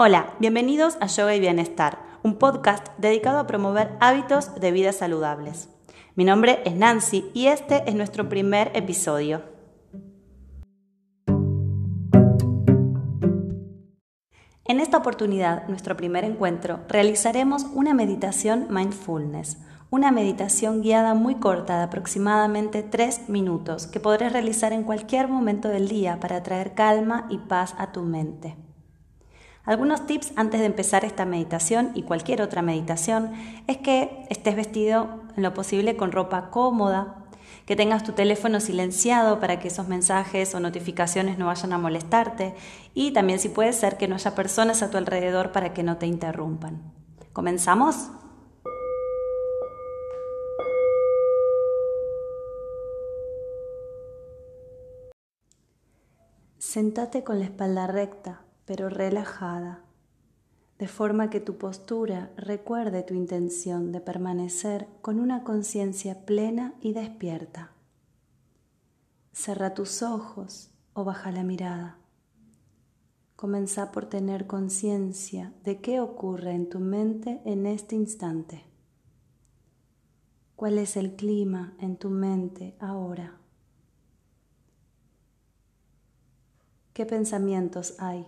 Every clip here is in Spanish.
Hola, bienvenidos a Yoga y Bienestar, un podcast dedicado a promover hábitos de vida saludables. Mi nombre es Nancy y este es nuestro primer episodio. En esta oportunidad, nuestro primer encuentro, realizaremos una meditación mindfulness, una meditación guiada muy corta de aproximadamente 3 minutos que podrás realizar en cualquier momento del día para traer calma y paz a tu mente. Algunos tips antes de empezar esta meditación y cualquier otra meditación es que estés vestido en lo posible con ropa cómoda, que tengas tu teléfono silenciado para que esos mensajes o notificaciones no vayan a molestarte y también si puede ser que no haya personas a tu alrededor para que no te interrumpan. ¿Comenzamos? Sentate con la espalda recta pero relajada, de forma que tu postura recuerde tu intención de permanecer con una conciencia plena y despierta. Cerra tus ojos o baja la mirada. Comenzá por tener conciencia de qué ocurre en tu mente en este instante. ¿Cuál es el clima en tu mente ahora? ¿Qué pensamientos hay?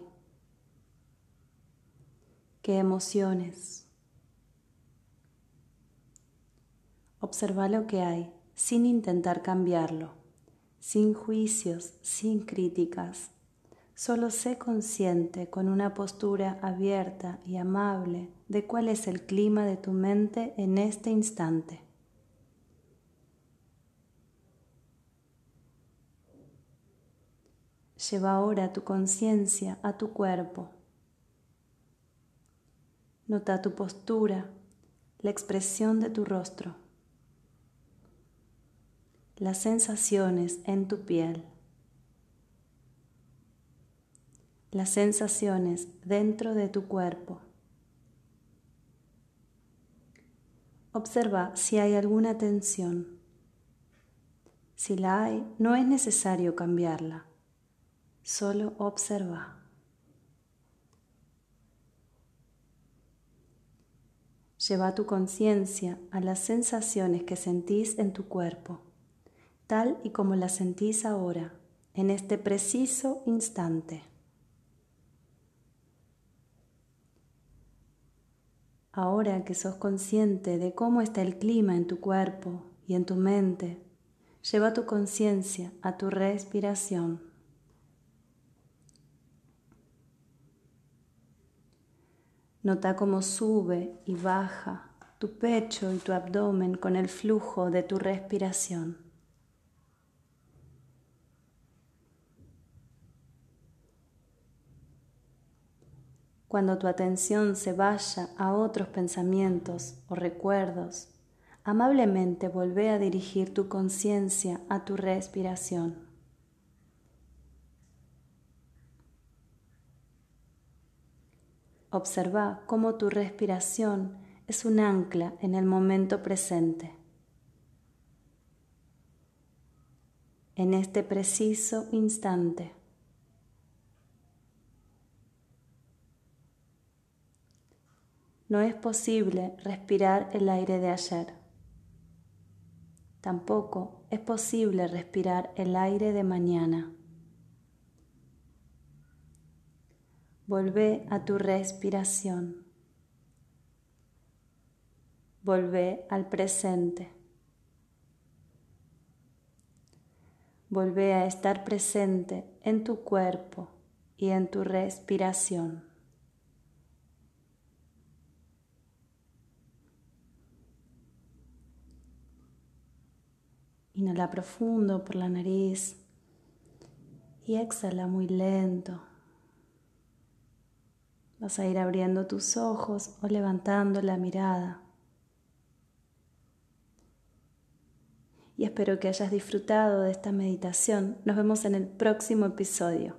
Qué emociones. Observa lo que hay sin intentar cambiarlo, sin juicios, sin críticas. Solo sé consciente con una postura abierta y amable de cuál es el clima de tu mente en este instante. Lleva ahora tu conciencia a tu cuerpo Nota tu postura, la expresión de tu rostro, las sensaciones en tu piel, las sensaciones dentro de tu cuerpo. Observa si hay alguna tensión. Si la hay, no es necesario cambiarla, solo observa. Lleva tu conciencia a las sensaciones que sentís en tu cuerpo, tal y como las sentís ahora, en este preciso instante. Ahora que sos consciente de cómo está el clima en tu cuerpo y en tu mente, lleva tu conciencia a tu respiración. Nota cómo sube y baja tu pecho y tu abdomen con el flujo de tu respiración. Cuando tu atención se vaya a otros pensamientos o recuerdos, amablemente vuelve a dirigir tu conciencia a tu respiración. Observa cómo tu respiración es un ancla en el momento presente. En este preciso instante. No es posible respirar el aire de ayer. Tampoco es posible respirar el aire de mañana. Volvé a tu respiración. Volvé al presente. Volvé a estar presente en tu cuerpo y en tu respiración. Inhala profundo por la nariz y exhala muy lento. Vas a ir abriendo tus ojos o levantando la mirada. Y espero que hayas disfrutado de esta meditación. Nos vemos en el próximo episodio.